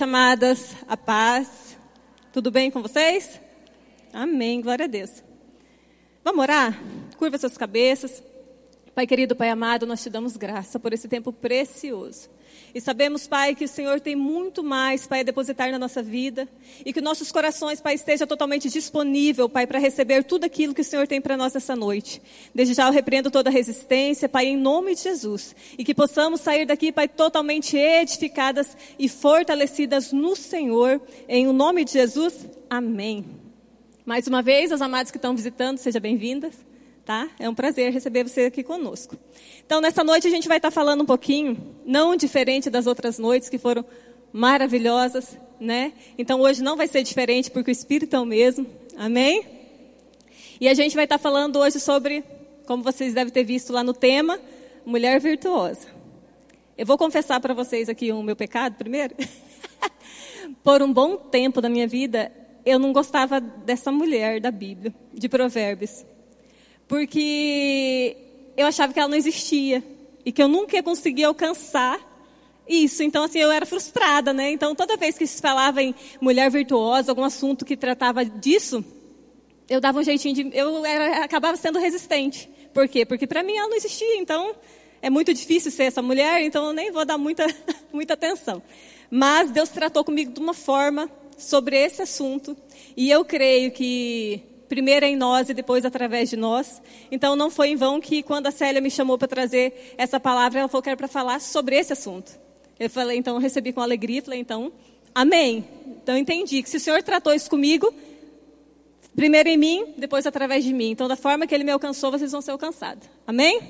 noite, amadas. A paz. Tudo bem com vocês? Amém. Glória a Deus. Vamos orar? Curva suas cabeças. Pai querido, Pai amado, nós te damos graça por esse tempo precioso. E sabemos, Pai, que o Senhor tem muito mais, Pai, a depositar na nossa vida. E que nossos corações, Pai, esteja totalmente disponível, Pai, para receber tudo aquilo que o Senhor tem para nós essa noite. Desde já eu repreendo toda resistência, Pai, em nome de Jesus. E que possamos sair daqui, Pai, totalmente edificadas e fortalecidas no Senhor. Em o nome de Jesus, amém. Mais uma vez, os amados que estão visitando, sejam bem-vindas tá? É um prazer receber você aqui conosco. Então, nessa noite a gente vai estar falando um pouquinho, não diferente das outras noites que foram maravilhosas, né? Então, hoje não vai ser diferente porque o Espírito é o mesmo. Amém? E a gente vai estar falando hoje sobre, como vocês devem ter visto lá no tema, mulher virtuosa. Eu vou confessar para vocês aqui o meu pecado primeiro. Por um bom tempo da minha vida, eu não gostava dessa mulher da Bíblia, de Provérbios porque eu achava que ela não existia e que eu nunca ia conseguir alcançar isso. Então, assim, eu era frustrada, né? Então, toda vez que se falava em mulher virtuosa, algum assunto que tratava disso, eu dava um jeitinho de. Eu era, acabava sendo resistente. Por quê? Porque para mim ela não existia. Então, é muito difícil ser essa mulher, então eu nem vou dar muita, muita atenção. Mas Deus tratou comigo de uma forma sobre esse assunto. E eu creio que primeiro em nós e depois através de nós. Então não foi em vão que quando a Célia me chamou para trazer essa palavra, ela falou que era para falar sobre esse assunto. Eu falei, então eu recebi com alegria, falei, então, amém. Então eu entendi que se o Senhor tratou isso comigo, primeiro em mim, depois através de mim. Então da forma que ele me alcançou, vocês vão ser alcançados. Amém?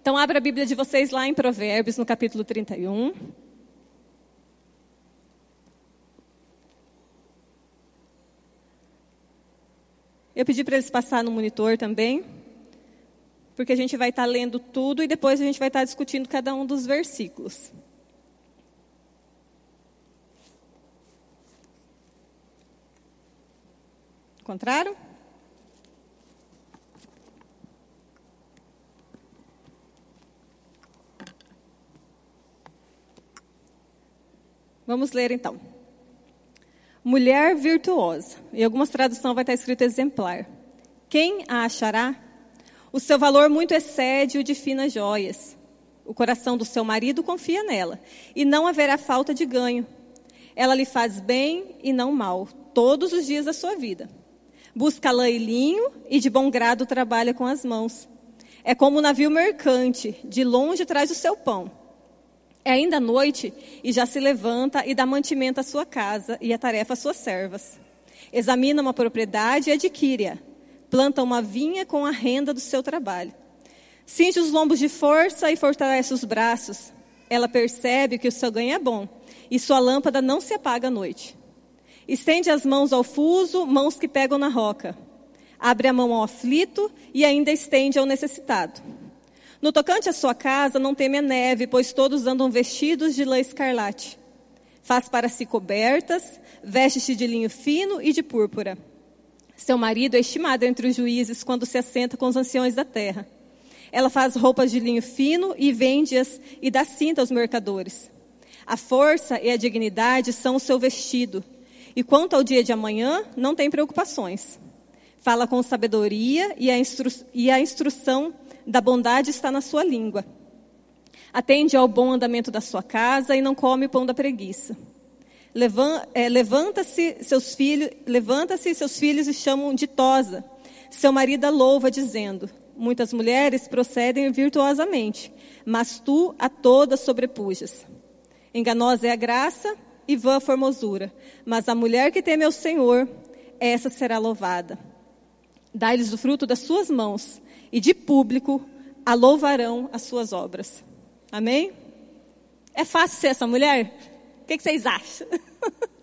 Então abra a Bíblia de vocês lá em Provérbios, no capítulo 31. Eu pedi para eles passar no monitor também, porque a gente vai estar tá lendo tudo e depois a gente vai estar tá discutindo cada um dos versículos. Encontraram? Vamos ler então mulher virtuosa. Em algumas traduções vai estar escrito exemplar. Quem a achará? O seu valor muito excede o de finas joias. O coração do seu marido confia nela, e não haverá falta de ganho. Ela lhe faz bem e não mal, todos os dias da sua vida. Busca lã e linho, e de bom grado trabalha com as mãos. É como um navio mercante, de longe traz o seu pão é ainda noite e já se levanta e dá mantimento à sua casa e a tarefa às suas servas. Examina uma propriedade e adquire-a. Planta uma vinha com a renda do seu trabalho. Cinge os lombos de força e fortalece os braços. Ela percebe que o seu ganho é bom e sua lâmpada não se apaga à noite. Estende as mãos ao fuso, mãos que pegam na roca. Abre a mão ao aflito e ainda estende ao necessitado. No tocante à sua casa, não teme a neve, pois todos andam vestidos de lã escarlate. Faz para si cobertas, veste-se de linho fino e de púrpura. Seu marido é estimado entre os juízes quando se assenta com os anciões da terra. Ela faz roupas de linho fino e vende-as e dá cinta aos mercadores. A força e a dignidade são o seu vestido. E quanto ao dia de amanhã, não tem preocupações. Fala com sabedoria e a, instru e a instrução da bondade está na sua língua. Atende ao bom andamento da sua casa e não come o pão da preguiça. É, levanta-se seus filhos, levanta-se seus filhos e chamam ditosa. Seu marido a louva dizendo: Muitas mulheres procedem virtuosamente, mas tu a todas sobrepujas. Enganosa é a graça e vã a formosura, mas a mulher que teme ao Senhor, essa será louvada. Dá-lhes o fruto das suas mãos, e de público a louvarão as suas obras. Amém? É fácil ser essa mulher? O que, vocês acham?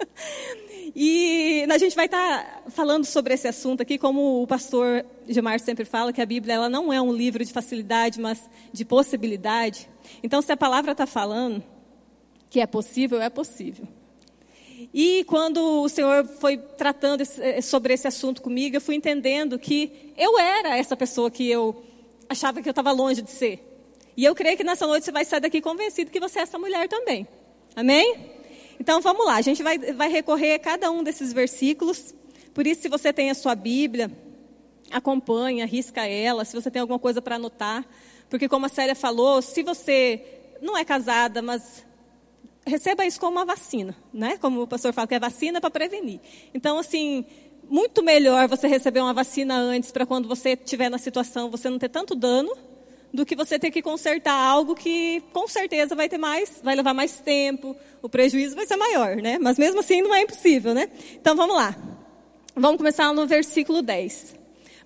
e a gente vai estar falando sobre esse assunto aqui, como o pastor Gilmar sempre fala, que a Bíblia ela não é um livro de facilidade, mas de possibilidade. Então, se a palavra está falando que é possível, é possível. E quando o Senhor foi tratando eh, sobre esse assunto comigo, eu fui entendendo que eu era essa pessoa que eu achava que eu estava longe de ser. E eu creio que nessa noite você vai sair daqui convencido que você é essa mulher também. Amém? Então vamos lá, a gente vai, vai recorrer a cada um desses versículos. Por isso, se você tem a sua Bíblia, acompanha, risca ela, se você tem alguma coisa para anotar. Porque, como a Célia falou, se você não é casada, mas receba isso como uma vacina, né? Como o pastor fala, que é vacina para prevenir. Então, assim, muito melhor você receber uma vacina antes para quando você estiver na situação você não ter tanto dano do que você ter que consertar algo que com certeza vai ter mais, vai levar mais tempo, o prejuízo vai ser maior, né? Mas mesmo assim não é impossível, né? Então vamos lá. Vamos começar no versículo 10.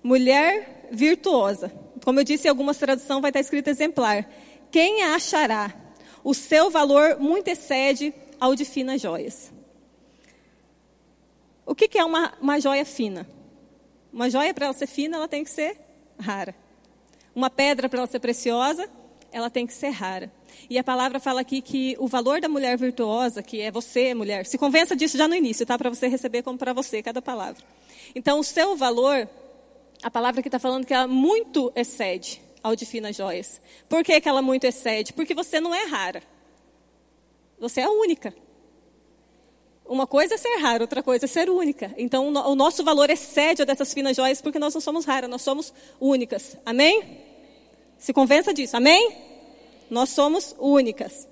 Mulher virtuosa. Como eu disse, em algumas traduções vai estar escrito exemplar. Quem achará? O seu valor muito excede ao de finas joias. O que, que é uma, uma joia fina? Uma joia, para ela ser fina, ela tem que ser rara. Uma pedra, para ela ser preciosa, ela tem que ser rara. E a palavra fala aqui que o valor da mulher virtuosa, que é você, mulher, se convença disso já no início, tá? Para você receber como para você cada palavra. Então, o seu valor, a palavra que está falando que ela muito excede ao de finas joias. Por que, que ela muito excede? Porque você não é rara. Você é única. Uma coisa é ser rara, outra coisa é ser única. Então, o nosso valor excede dessas finas joias porque nós não somos raras, nós somos únicas. Amém? Se convença disso. Amém? Nós somos únicas.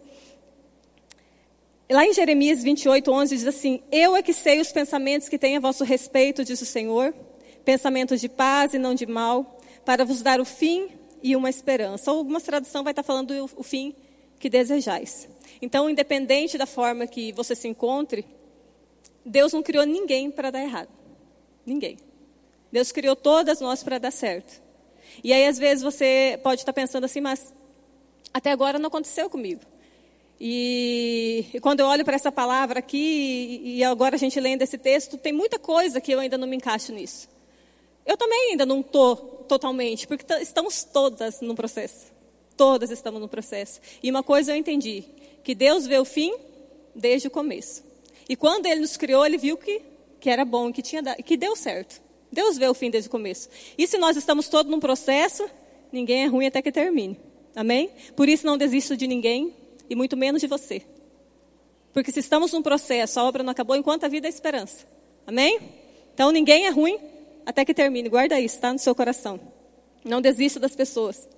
Lá em Jeremias 28, 11 diz assim: Eu é que sei os pensamentos que tenho a vosso respeito, diz o Senhor, pensamentos de paz e não de mal, para vos dar o fim e uma esperança. Ou algumas tradução vai estar falando o fim que desejais. Então, independente da forma que você se encontre, Deus não criou ninguém para dar errado. Ninguém. Deus criou todas nós para dar certo. E aí, às vezes, você pode estar pensando assim, mas até agora não aconteceu comigo. E, e quando eu olho para essa palavra aqui, e, e agora a gente lendo esse texto, tem muita coisa que eu ainda não me encaixo nisso. Eu também ainda não estou totalmente, porque estamos todas no processo. Todas estamos no processo. E uma coisa eu entendi, que Deus vê o fim desde o começo. E quando ele nos criou, ele viu que, que era bom, que, tinha, que deu certo. Deus vê o fim desde o começo. E se nós estamos todos num processo, ninguém é ruim até que termine. Amém? Por isso não desisto de ninguém e muito menos de você. Porque se estamos num processo, a obra não acabou enquanto a vida é esperança. Amém? Então ninguém é ruim até que termine. Guarda isso, está no seu coração. Não desista das pessoas.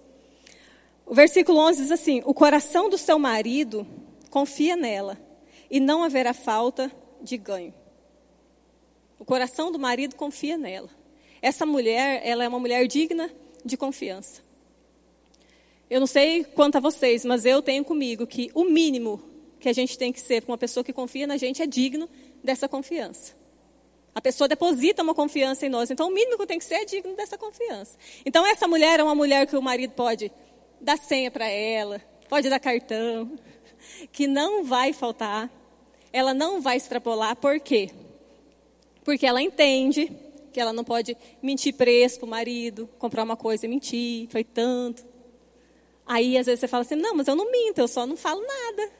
O versículo 11 diz assim: O coração do seu marido confia nela e não haverá falta de ganho. O coração do marido confia nela. Essa mulher, ela é uma mulher digna de confiança. Eu não sei quanto a vocês, mas eu tenho comigo que o mínimo que a gente tem que ser para uma pessoa que confia na gente é digno dessa confiança. A pessoa deposita uma confiança em nós, então o mínimo que tem que ser é digno dessa confiança. Então essa mulher é uma mulher que o marido pode dar senha para ela, pode dar cartão, que não vai faltar, ela não vai extrapolar, por quê? Porque ela entende que ela não pode mentir preço para o marido, comprar uma coisa e mentir, foi tanto. Aí às vezes você fala assim: não, mas eu não minto, eu só não falo nada.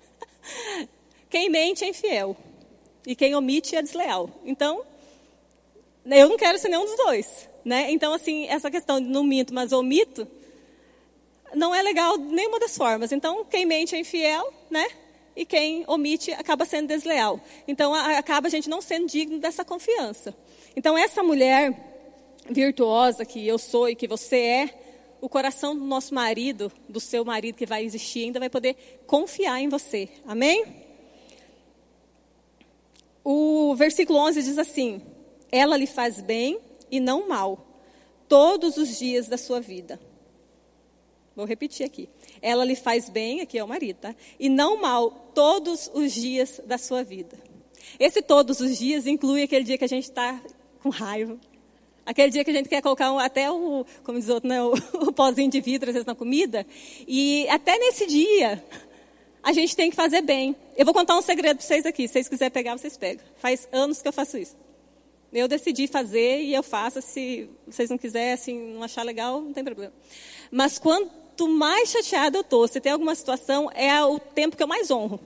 quem mente é infiel, e quem omite é desleal. Então, eu não quero ser nenhum dos dois. Né? Então, assim, essa questão de não minto, mas omito, não é legal nenhuma das formas. Então, quem mente é infiel, né? e quem omite acaba sendo desleal. Então, acaba a gente não sendo digno dessa confiança. Então, essa mulher virtuosa que eu sou e que você é, o coração do nosso marido, do seu marido que vai existir, ainda vai poder confiar em você. Amém? O versículo 11 diz assim: Ela lhe faz bem e não mal, todos os dias da sua vida. Vou repetir aqui. Ela lhe faz bem, aqui é o marido, tá? E não mal, todos os dias da sua vida. Esse todos os dias inclui aquele dia que a gente está com raiva. Aquele dia que a gente quer colocar um, até o, como diz outro, né, o, o pozinho de vidro, às vezes, na comida. E até nesse dia, a gente tem que fazer bem. Eu vou contar um segredo para vocês aqui. Se vocês quiserem pegar, vocês pegam. Faz anos que eu faço isso. Eu decidi fazer e eu faço. Se vocês não quiserem, assim, não achar legal, não tem problema. Mas quanto mais chateada eu estou, se tem alguma situação, é o tempo que eu mais honro.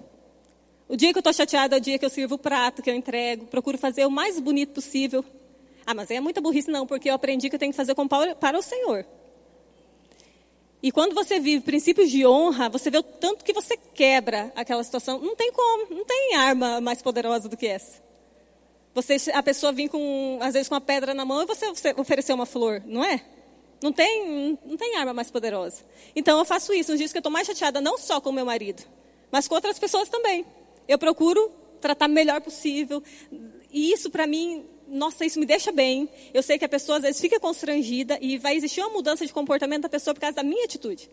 O dia que eu estou chateada é o dia que eu sirvo o prato, que eu entrego, procuro fazer o mais bonito possível. Ah, mas é muita burrice não, porque eu aprendi que eu tenho que fazer com para o Senhor. E quando você vive princípios de honra, você vê o tanto que você quebra aquela situação. Não tem como, não tem arma mais poderosa do que essa. Você, a pessoa vir com, às vezes, com uma pedra na mão e você, oferecer uma flor, não é? Não tem, não tem arma mais poderosa. Então eu faço isso nos dias que eu estou mais chateada, não só com meu marido, mas com outras pessoas também. Eu procuro tratar melhor possível. E isso para mim, nossa, isso me deixa bem. Eu sei que a pessoa às vezes fica constrangida e vai existir uma mudança de comportamento da pessoa por causa da minha atitude.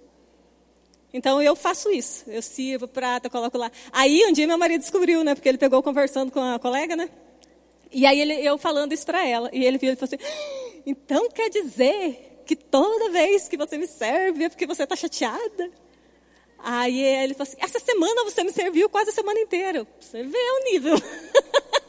Então eu faço isso. Eu sirvo prata, coloco lá. Aí um dia meu marido descobriu, né? Porque ele pegou conversando com a colega, né? E aí ele, eu falando isso para ela. E ele viu e falou assim: ah, então quer dizer que toda vez que você me serve é porque você está chateada? Aí ele falou assim: essa semana você me serviu quase a semana inteira. Você vê o nível.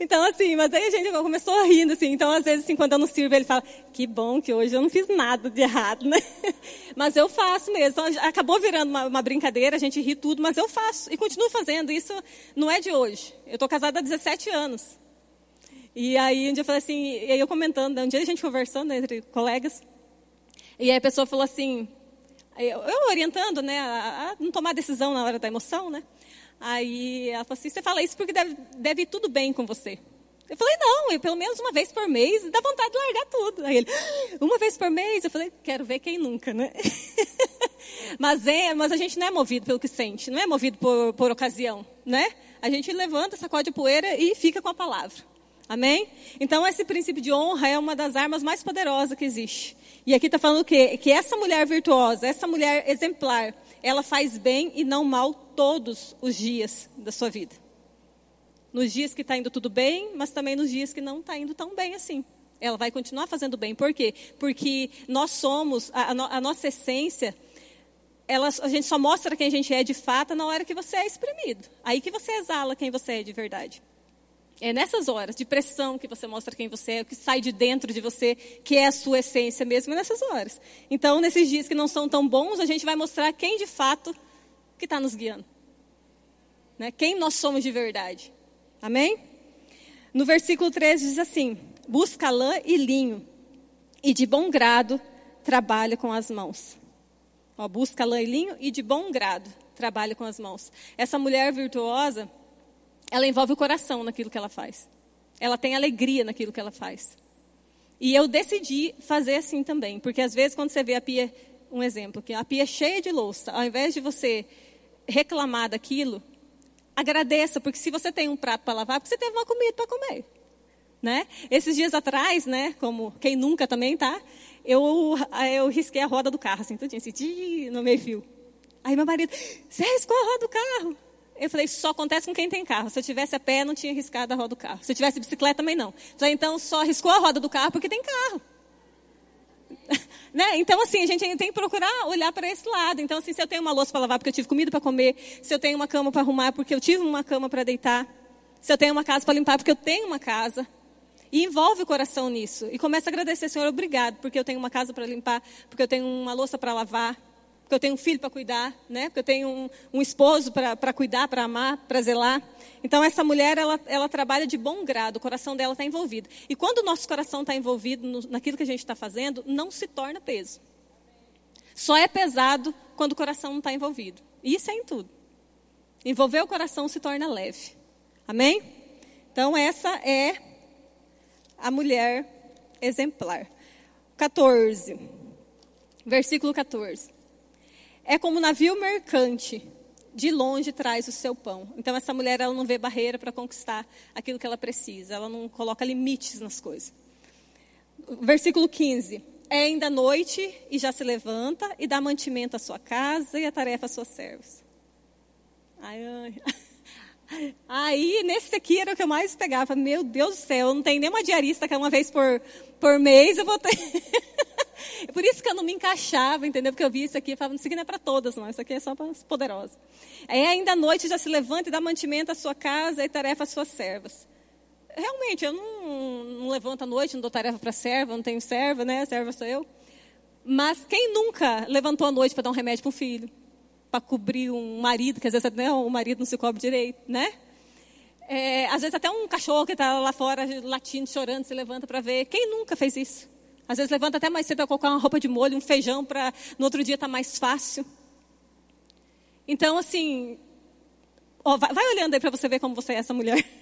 Então, assim, mas aí a gente começou rindo, assim. Então, às vezes, assim, quando eu não sirvo, ele fala, que bom que hoje eu não fiz nada de errado, né? Mas eu faço mesmo. Então, acabou virando uma, uma brincadeira, a gente ri tudo, mas eu faço e continuo fazendo. Isso não é de hoje. Eu estou casada há 17 anos. E aí, um dia eu falei assim, e aí eu comentando, né, um dia a gente conversando entre colegas, e aí a pessoa falou assim, eu, orientando, né, a, a não tomar decisão na hora da emoção, né? Aí ela falou assim: você fala isso porque deve, deve ir tudo bem com você. Eu falei: não, eu, pelo menos uma vez por mês dá vontade de largar tudo. Aí ele: uma vez por mês? Eu falei: quero ver quem nunca, né? mas, é, mas a gente não é movido pelo que sente, não é movido por, por ocasião, né? A gente levanta, sacode a poeira e fica com a palavra. Amém? Então, esse princípio de honra é uma das armas mais poderosas que existe. E aqui está falando o quê? Que essa mulher virtuosa, essa mulher exemplar, ela faz bem e não mal todos os dias da sua vida. Nos dias que está indo tudo bem, mas também nos dias que não está indo tão bem assim. Ela vai continuar fazendo bem. Por quê? Porque nós somos, a, a, nossa essência, ela, a gente só mostra quem a gente é de fato na hora que você é exprimido. Aí que você exala quem você é de verdade. É nessas horas de pressão que você mostra quem você é, o que sai de dentro de você, que é a sua essência mesmo, é nessas horas. Então, nesses dias que não são tão bons, a gente vai mostrar quem de fato que está nos guiando. Né? Quem nós somos de verdade. Amém? No versículo 13 diz assim: Busca lã e linho, e de bom grado trabalha com as mãos. Ó, busca lã e linho e de bom grado trabalha com as mãos. Essa mulher virtuosa ela envolve o coração naquilo que ela faz. Ela tem alegria naquilo que ela faz. E eu decidi fazer assim também, porque às vezes quando você vê a pia, um exemplo, que a pia é cheia de louça, ao invés de você reclamar daquilo, agradeça, porque se você tem um prato para lavar, porque você teve uma comida para comer. Né? Esses dias atrás, né, como quem nunca também tá, eu, eu risquei a roda do carro, assim, tudinho, assim, no meio fio. Aí meu marido, você riscou a roda do carro? Eu falei, só acontece com quem tem carro. Se eu tivesse a pé, não tinha riscado a roda do carro. Se eu tivesse bicicleta, também não. Então, só riscou a roda do carro porque tem carro. né? Então, assim, a gente tem que procurar olhar para esse lado. Então, assim, se eu tenho uma louça para lavar porque eu tive comida para comer, se eu tenho uma cama para arrumar porque eu tive uma cama para deitar, se eu tenho uma casa para limpar porque eu tenho uma casa, e envolve o coração nisso. E começa a agradecer, Senhor, obrigado, porque eu tenho uma casa para limpar, porque eu tenho uma louça para lavar, porque eu tenho um filho para cuidar, né? porque eu tenho um, um esposo para cuidar, para amar, para zelar. Então, essa mulher, ela, ela trabalha de bom grado, o coração dela está envolvido. E quando o nosso coração está envolvido no, naquilo que a gente está fazendo, não se torna peso. Só é pesado quando o coração não está envolvido. E isso é em tudo. Envolver o coração se torna leve. Amém? Então, essa é a mulher exemplar. 14. Versículo 14. É como um navio mercante, de longe traz o seu pão. Então essa mulher ela não vê barreira para conquistar aquilo que ela precisa, ela não coloca limites nas coisas. Versículo 15. É ainda noite e já se levanta e dá mantimento à sua casa e a tarefa às suas servas. Ai, ai. Aí, nesse aqui era o que eu mais pegava. Meu Deus do céu, não tenho nenhuma diarista que é uma vez por, por mês eu vou ter. Por isso que eu não me encaixava, entendeu? Porque eu vi isso aqui e falava, isso aqui não é para todas, não. Isso aqui é só para as poderosas. Aí ainda à noite já se levanta e dá mantimento à sua casa e tarefa às suas servas. Realmente, eu não, não levanto à noite, não dou tarefa para serva, não tenho serva, né? Serva sou eu. Mas quem nunca levantou à noite para dar um remédio para um filho? Para cobrir um marido, que às vezes né, o marido não se cobre direito, né? É, às vezes até um cachorro que está lá fora latindo, chorando, se levanta para ver. Quem nunca fez isso? Às vezes levanta até mais cedo para colocar uma roupa de molho, um feijão, para no outro dia estar tá mais fácil. Então, assim, ó, vai, vai olhando aí para você ver como você é essa mulher.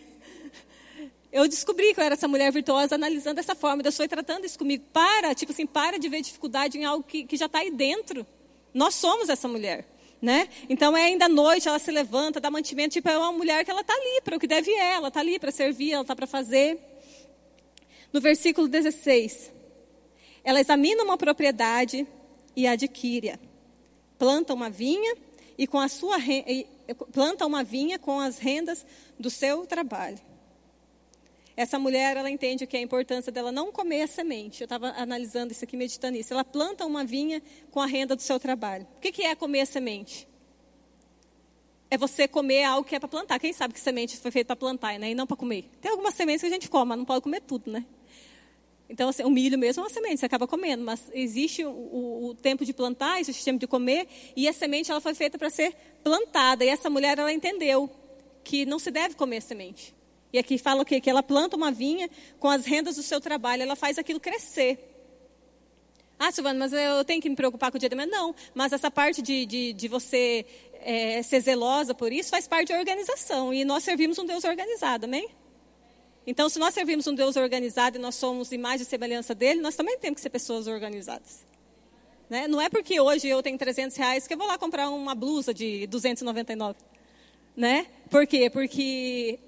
Eu descobri que eu era essa mulher virtuosa analisando dessa forma. Deus foi tratando isso comigo. Para, tipo assim, para de ver dificuldade em algo que, que já está aí dentro. Nós somos essa mulher. Né? Então é ainda à noite, ela se levanta, dá mantimento, tipo, é uma mulher que ela está ali para o que deve ela está ali para servir, ela está para fazer. No versículo 16, ela examina uma propriedade e adquire-a. Planta uma vinha e com a sua planta uma vinha com as rendas do seu trabalho. Essa mulher, ela entende que é a importância dela não comer a semente. Eu estava analisando isso aqui, meditando isso. Ela planta uma vinha com a renda do seu trabalho. O que é comer a semente? É você comer algo que é para plantar. Quem sabe que semente foi feita para plantar né? e não para comer? Tem algumas sementes que a gente come, mas não pode comer tudo, né? Então, assim, o milho mesmo é uma semente, você acaba comendo, mas existe o, o, tempo de plantar, existe o tempo de comer, e a semente ela foi feita para ser plantada. E essa mulher ela entendeu que não se deve comer a semente. E aqui fala o quê? Que ela planta uma vinha com as rendas do seu trabalho, ela faz aquilo crescer. Ah, Silvana, mas eu tenho que me preocupar com o dia de manhã? Não, mas essa parte de, de, de você é, ser zelosa por isso faz parte da organização. E nós servimos um Deus organizado, amém? Então, se nós servimos um Deus organizado e nós somos imagem e semelhança dele, nós também temos que ser pessoas organizadas. Né? Não é porque hoje eu tenho 300 reais que eu vou lá comprar uma blusa de 299. Né? Por quê? Porque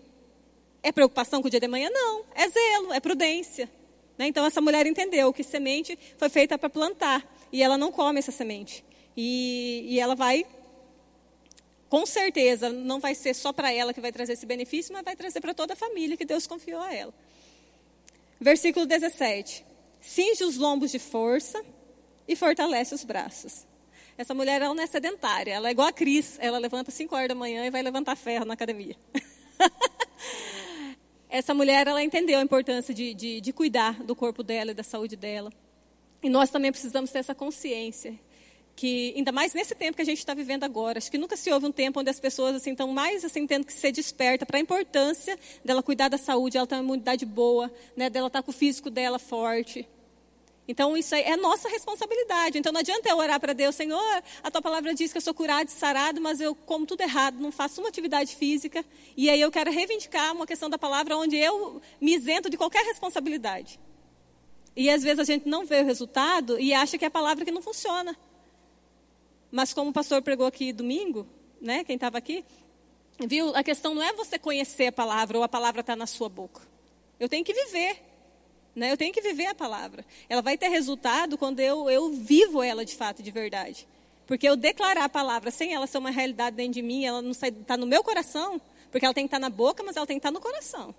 é preocupação com o dia de manhã? Não. É zelo, é prudência. Né? Então, essa mulher entendeu que semente foi feita para plantar. E ela não come essa semente. E, e ela vai com certeza não vai ser só para ela que vai trazer esse benefício, mas vai trazer para toda a família que Deus confiou a ela. Versículo 17: Cinge os lombos de força e fortalece os braços. Essa mulher ela não é sedentária, ela é igual a Cris, ela levanta 5 horas da manhã e vai levantar ferro na academia. Essa mulher ela entendeu a importância de, de, de cuidar do corpo dela e da saúde dela. E nós também precisamos ter essa consciência que ainda mais nesse tempo que a gente está vivendo agora, acho que nunca se houve um tempo onde as pessoas assim estão mais assim tendo que ser desperta para a importância dela cuidar da saúde, ela ter uma imunidade boa, né, dela estar tá com o físico dela forte. Então isso é nossa responsabilidade. Então não adianta eu orar para Deus, Senhor, a tua palavra diz que eu sou curado e sarado, mas eu como tudo errado, não faço uma atividade física, e aí eu quero reivindicar uma questão da palavra onde eu me isento de qualquer responsabilidade. E às vezes a gente não vê o resultado e acha que é a palavra que não funciona. Mas como o pastor pregou aqui domingo, né, quem estava aqui, viu, a questão não é você conhecer a palavra ou a palavra está na sua boca. Eu tenho que viver. Né? Eu tenho que viver a palavra. Ela vai ter resultado quando eu, eu vivo ela de fato, de verdade. Porque eu declarar a palavra sem ela ser uma realidade dentro de mim, ela não está no meu coração, porque ela tem que estar tá na boca, mas ela tem que estar tá no coração.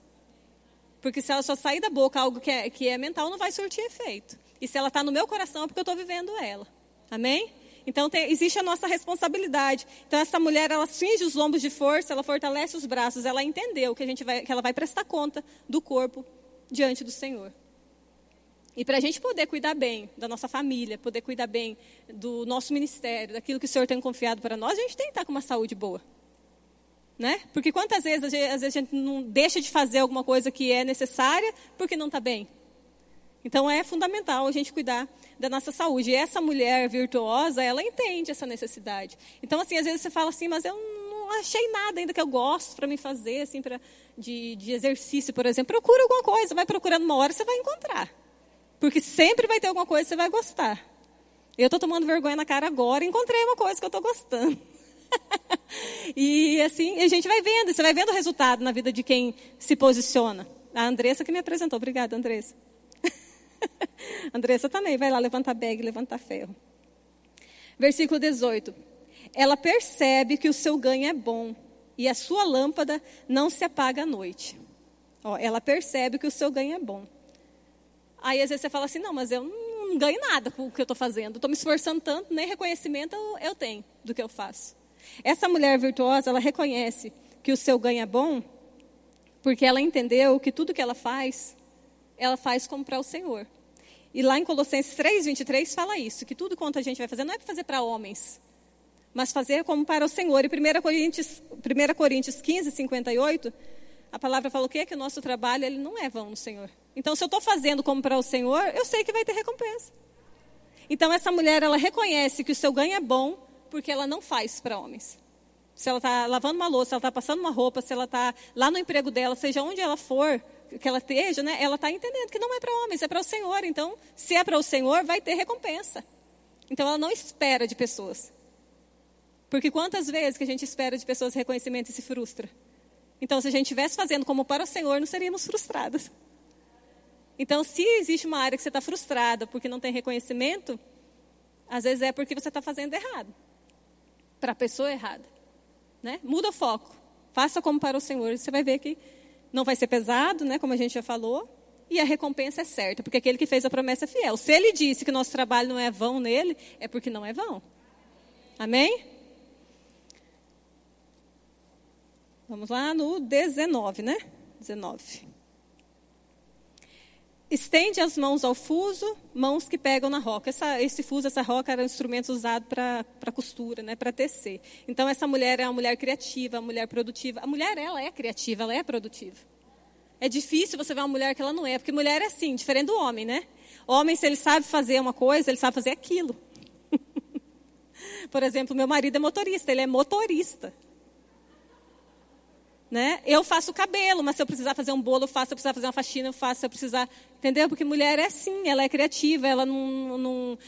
Porque se ela só sair da boca algo que é, que é mental, não vai surtir efeito. E se ela está no meu coração, é porque eu estou vivendo ela. Amém? Então tem, existe a nossa responsabilidade. Então essa mulher ela cinge os lombos de força, ela fortalece os braços, ela entendeu que a gente vai, que ela vai prestar conta do corpo diante do Senhor. E para a gente poder cuidar bem da nossa família, poder cuidar bem do nosso ministério, daquilo que o Senhor tem confiado para nós, a gente tem que estar com uma saúde boa. Né? Porque quantas vezes, às vezes a gente não deixa de fazer alguma coisa que é necessária porque não está bem? Então é fundamental a gente cuidar da nossa saúde. E essa mulher virtuosa, ela entende essa necessidade. Então, assim, às vezes você fala assim, mas eu não achei nada ainda que eu gosto para me fazer, assim, pra, de, de exercício, por exemplo. Procura alguma coisa, vai procurando uma hora, você vai encontrar. Porque sempre vai ter alguma coisa que você vai gostar. Eu estou tomando vergonha na cara agora, encontrei uma coisa que eu estou gostando. e assim, a gente vai vendo, você vai vendo o resultado na vida de quem se posiciona. A Andressa que me apresentou. Obrigada, Andressa. Andressa também vai lá levantar bag, levantar ferro. Versículo 18. Ela percebe que o seu ganho é bom e a sua lâmpada não se apaga à noite. Ó, ela percebe que o seu ganho é bom. Aí às vezes você fala assim: não, mas eu não ganho nada com o que eu estou fazendo. Estou me esforçando tanto, nem reconhecimento eu tenho do que eu faço. Essa mulher virtuosa, ela reconhece que o seu ganho é bom porque ela entendeu que tudo que ela faz ela faz como para o Senhor. E lá em Colossenses 3, 23 fala isso, que tudo quanto a gente vai fazer não é para fazer para homens, mas fazer como para o Senhor. E 1 Coríntios, 1 Coríntios 15, 58 A palavra fala o quê? Que o nosso trabalho ele não é vão no Senhor. Então, se eu estou fazendo como para o Senhor, eu sei que vai ter recompensa. Então, essa mulher, ela reconhece que o seu ganho é bom porque ela não faz para homens. Se ela está lavando uma louça, se ela está passando uma roupa, se ela está lá no emprego dela, seja onde ela for, que ela esteja, né, ela está entendendo que não é para homens, é para o Senhor. Então, se é para o Senhor, vai ter recompensa. Então, ela não espera de pessoas. Porque quantas vezes que a gente espera de pessoas reconhecimento e se frustra? Então, se a gente estivesse fazendo como para o Senhor, não seríamos frustradas. Então, se existe uma área que você está frustrada porque não tem reconhecimento, às vezes é porque você está fazendo errado. Para a pessoa errada. Né? Muda o foco. Faça como para o Senhor. Você vai ver que não vai ser pesado, né, como a gente já falou, e a recompensa é certa, porque aquele que fez a promessa é fiel. Se ele disse que nosso trabalho não é vão nele, é porque não é vão. Amém? Vamos lá no 19, né? 19. Estende as mãos ao fuso, mãos que pegam na roca. Essa, esse fuso, essa roca, era um instrumento usado para costura, né, para tecer. Então, essa mulher é uma mulher criativa, uma mulher produtiva. A mulher, ela é criativa, ela é produtiva. É difícil você ver uma mulher que ela não é, porque mulher é assim, diferente do homem, né? Homem, se ele sabe fazer uma coisa, ele sabe fazer aquilo. Por exemplo, meu marido é motorista, ele é motorista. Né? Eu faço cabelo, mas se eu precisar fazer um bolo, eu faço. Se eu precisar fazer uma faxina, eu faço. Se eu precisar. Entendeu? Porque mulher é assim, ela é criativa, ela não. não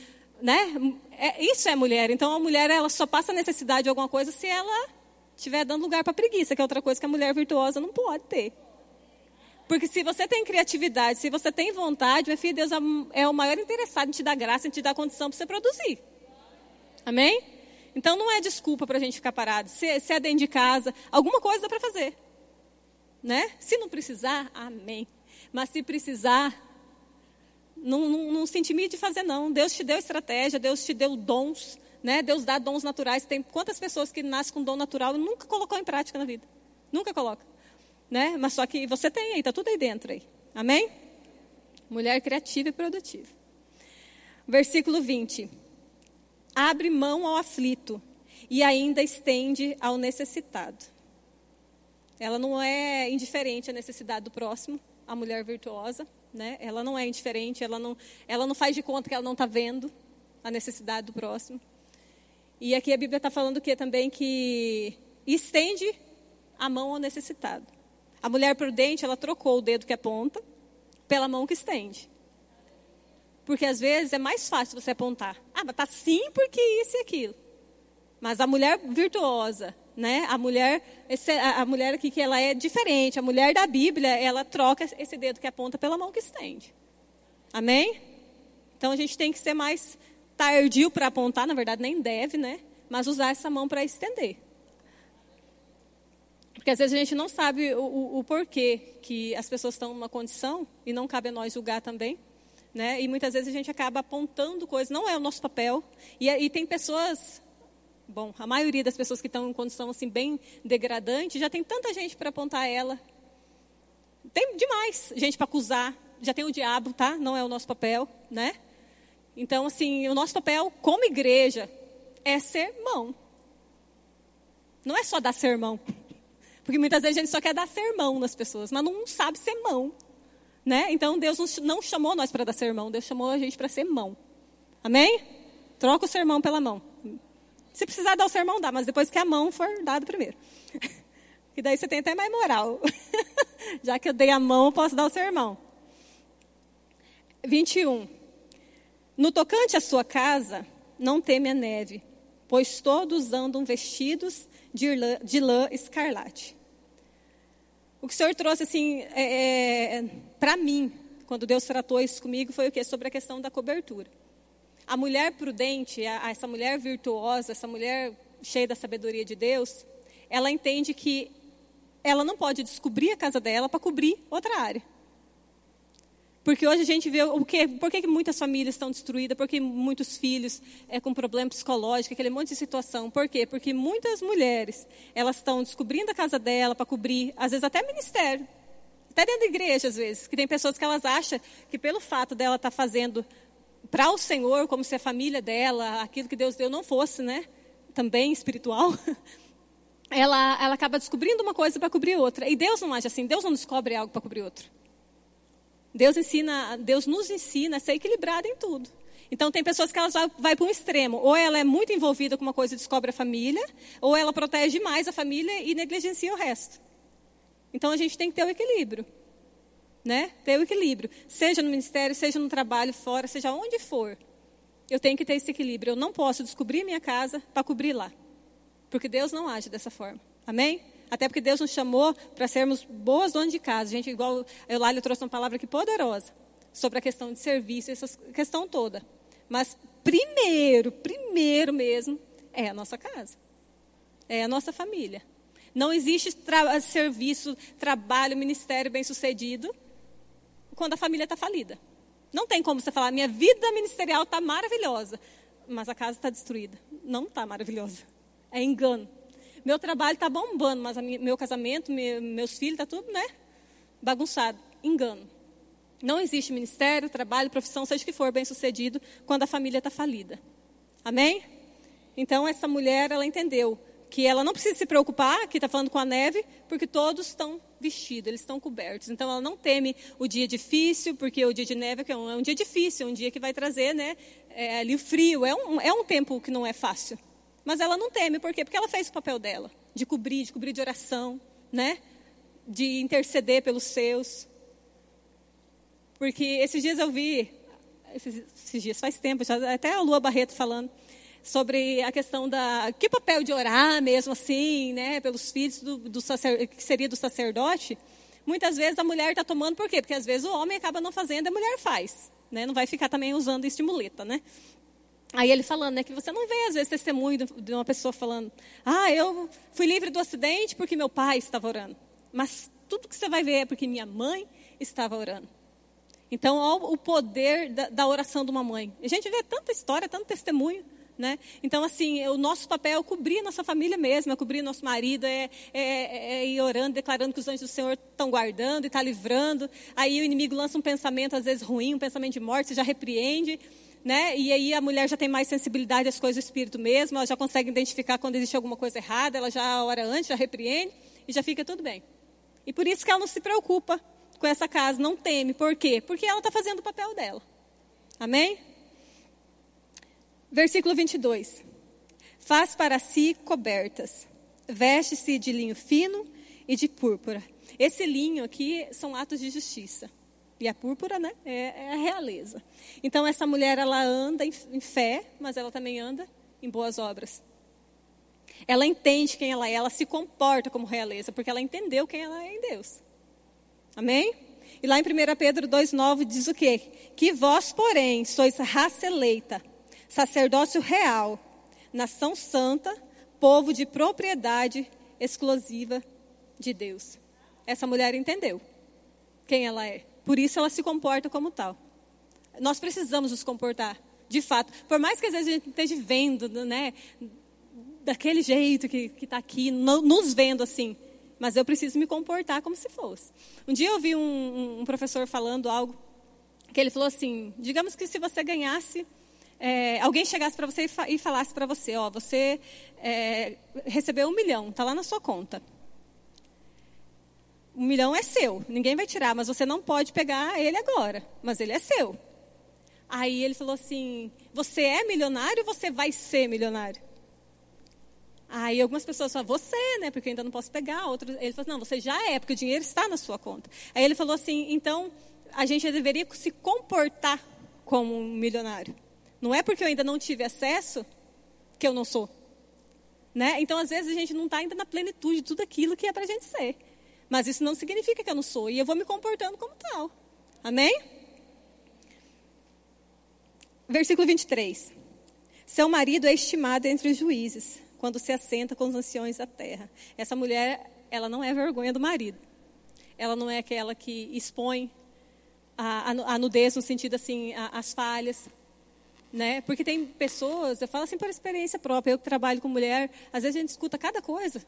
né? É, isso é mulher. Então a mulher ela só passa necessidade de alguma coisa se ela estiver dando lugar para preguiça, que é outra coisa que a mulher virtuosa não pode ter. Porque se você tem criatividade, se você tem vontade, meu filho, Deus é o maior interessado em te dar graça, em te dar condição para você produzir. Amém? Então não é desculpa para a gente ficar parado. Se, se é dentro de casa, alguma coisa dá para fazer. Né? Se não precisar, amém. Mas se precisar, não, não, não se intimide de fazer, não. Deus te deu estratégia, Deus te deu dons. Né? Deus dá dons naturais. Tem quantas pessoas que nascem com dom natural e nunca colocou em prática na vida? Nunca coloca. Né? Mas só que você tem aí, está tudo aí dentro aí. Amém? Mulher criativa e produtiva. Versículo 20 abre mão ao aflito e ainda estende ao necessitado. Ela não é indiferente à necessidade do próximo, a mulher virtuosa, né? Ela não é indiferente, ela não, ela não faz de conta que ela não está vendo a necessidade do próximo. E aqui a Bíblia está falando que também que estende a mão ao necessitado. A mulher prudente, ela trocou o dedo que aponta pela mão que estende. Porque às vezes é mais fácil você apontar. Ah, mas tá sim porque isso e aquilo. Mas a mulher virtuosa, né? A mulher, a mulher aqui que ela é diferente, a mulher da Bíblia, ela troca esse dedo que aponta pela mão que estende. Amém? Então a gente tem que ser mais tardio para apontar, na verdade nem deve, né? Mas usar essa mão para estender. Porque às vezes a gente não sabe o, o, o porquê que as pessoas estão numa condição, e não cabe a nós julgar também. Né? E muitas vezes a gente acaba apontando coisas, não é o nosso papel. E, e tem pessoas, bom, a maioria das pessoas que estão em condição assim bem degradante, já tem tanta gente para apontar ela. Tem demais gente para acusar. Já tem o diabo, tá? Não é o nosso papel, né? Então, assim, o nosso papel como igreja é ser mão. Não é só dar sermão. Porque muitas vezes a gente só quer dar sermão nas pessoas, mas não sabe ser mão. Né? Então Deus não chamou nós para dar sermão, Deus chamou a gente para ser mão. Amém? Troca o sermão pela mão. Se precisar dar o sermão, dá, mas depois que a mão for dada primeiro. E daí você tem até mais moral. Já que eu dei a mão, eu posso dar o sermão. 21. No tocante à sua casa, não teme a neve, pois todos andam vestidos de lã, de lã escarlate. O que o Senhor trouxe assim é, é, para mim, quando Deus tratou isso comigo, foi o que sobre a questão da cobertura. A mulher prudente, a, essa mulher virtuosa, essa mulher cheia da sabedoria de Deus, ela entende que ela não pode descobrir a casa dela para cobrir outra área. Porque hoje a gente vê o que, por que muitas famílias estão destruídas, por que muitos filhos é, com problema psicológico, aquele monte de situação. Por quê? Porque muitas mulheres, elas estão descobrindo a casa dela para cobrir, às vezes até ministério. Até dentro da igreja, às vezes, que tem pessoas que elas acham que pelo fato dela estar tá fazendo para o Senhor, como se a família dela, aquilo que Deus deu não fosse, né? Também espiritual. ela, ela acaba descobrindo uma coisa para cobrir outra. E Deus não age assim, Deus não descobre algo para cobrir outro. Deus ensina, Deus nos ensina a ser equilibrado em tudo. Então tem pessoas que elas vai, vai para um extremo, ou ela é muito envolvida com uma coisa e descobre a família, ou ela protege mais a família e negligencia o resto. Então a gente tem que ter o equilíbrio. Né? Ter o equilíbrio, seja no ministério, seja no trabalho, fora, seja onde for. Eu tenho que ter esse equilíbrio. Eu não posso descobrir minha casa para cobrir lá. Porque Deus não age dessa forma. Amém? Até porque Deus nos chamou para sermos boas donas de casa. Gente, igual a Eulália trouxe uma palavra aqui poderosa sobre a questão de serviço, essa questão toda. Mas primeiro, primeiro mesmo, é a nossa casa. É a nossa família. Não existe tra serviço, trabalho, ministério bem sucedido quando a família está falida. Não tem como você falar, minha vida ministerial está maravilhosa, mas a casa está destruída. Não está maravilhosa. É engano. Meu trabalho está bombando, mas minha, meu casamento, meu, meus filhos, está tudo, né? Bagunçado. Engano. Não existe ministério, trabalho, profissão, seja o que for, bem sucedido, quando a família está falida. Amém? Então, essa mulher, ela entendeu que ela não precisa se preocupar, que está falando com a neve, porque todos estão vestidos, eles estão cobertos. Então, ela não teme o dia difícil, porque o dia de neve é um, é um dia difícil, é um dia que vai trazer né, é, ali o frio. É um, é um tempo que não é fácil. Mas ela não teme, por quê? Porque ela fez o papel dela, de cobrir, de cobrir de oração, né? de interceder pelos seus. Porque esses dias eu vi, esses, esses dias faz tempo, já, até a Lua Barreto falando, sobre a questão da que papel de orar mesmo assim, né, pelos filhos do, do sacer, que seria do sacerdote. Muitas vezes a mulher está tomando por quê? Porque às vezes o homem acaba não fazendo, a mulher faz, né? Não vai ficar também usando estimuleta, né? Aí ele falando, né, que você não vê às vezes testemunho de uma pessoa falando, ah, eu fui livre do acidente porque meu pai estava orando. Mas tudo que você vai ver é porque minha mãe estava orando. Então, olha o poder da, da oração de uma mãe. A gente vê tanta história, tanto testemunho. Né? Então, assim, o nosso papel é cobrir a nossa família mesmo, é cobrir nosso marido, é, é, é ir orando, declarando que os anjos do Senhor estão guardando e está livrando. Aí o inimigo lança um pensamento, às vezes ruim, um pensamento de morte, você já repreende né? E aí a mulher já tem mais sensibilidade às coisas do espírito mesmo, ela já consegue identificar quando existe alguma coisa errada, ela já ora antes, já repreende e já fica tudo bem. E por isso que ela não se preocupa com essa casa, não teme. Por quê? Porque ela está fazendo o papel dela. Amém? Versículo 22. Faz para si cobertas, veste-se de linho fino e de púrpura. Esse linho aqui são atos de justiça. E a púrpura, né, é, é a realeza. Então essa mulher ela anda em, em fé, mas ela também anda em boas obras. Ela entende quem ela é, ela se comporta como realeza, porque ela entendeu quem ela é em Deus. Amém? E lá em 1 Pedro 2,9 diz o quê? Que vós, porém, sois raça eleita, sacerdócio real, nação santa, povo de propriedade exclusiva de Deus. Essa mulher entendeu quem ela é. Por isso ela se comporta como tal. Nós precisamos nos comportar, de fato. Por mais que às vezes a gente esteja vendo, né, daquele jeito que está aqui, no, nos vendo assim. Mas eu preciso me comportar como se fosse. Um dia eu vi um, um professor falando algo, que ele falou assim: digamos que se você ganhasse é, alguém chegasse para você e, falasse para você, ó, você é, recebeu um milhão, está lá na sua conta um milhão é seu, ninguém vai tirar, mas você não pode pegar ele agora, mas ele é seu. Aí ele falou assim: Você é milionário ou você vai ser milionário? Aí algumas pessoas falam, você, né? Porque eu ainda não posso pegar. Outros, ele falou, não, você já é, porque o dinheiro está na sua conta. Aí ele falou assim, então a gente deveria se comportar como um milionário. Não é porque eu ainda não tive acesso que eu não sou. Né? Então, às vezes, a gente não está ainda na plenitude de tudo aquilo que é para a gente ser. Mas isso não significa que eu não sou. E eu vou me comportando como tal. Amém? Versículo 23. Seu marido é estimado entre os juízes, quando se assenta com os anciões da terra. Essa mulher, ela não é vergonha do marido. Ela não é aquela que expõe a, a, a nudez no sentido assim, a, as falhas. Né? Porque tem pessoas, eu falo assim por experiência própria, eu que trabalho com mulher, às vezes a gente escuta cada coisa.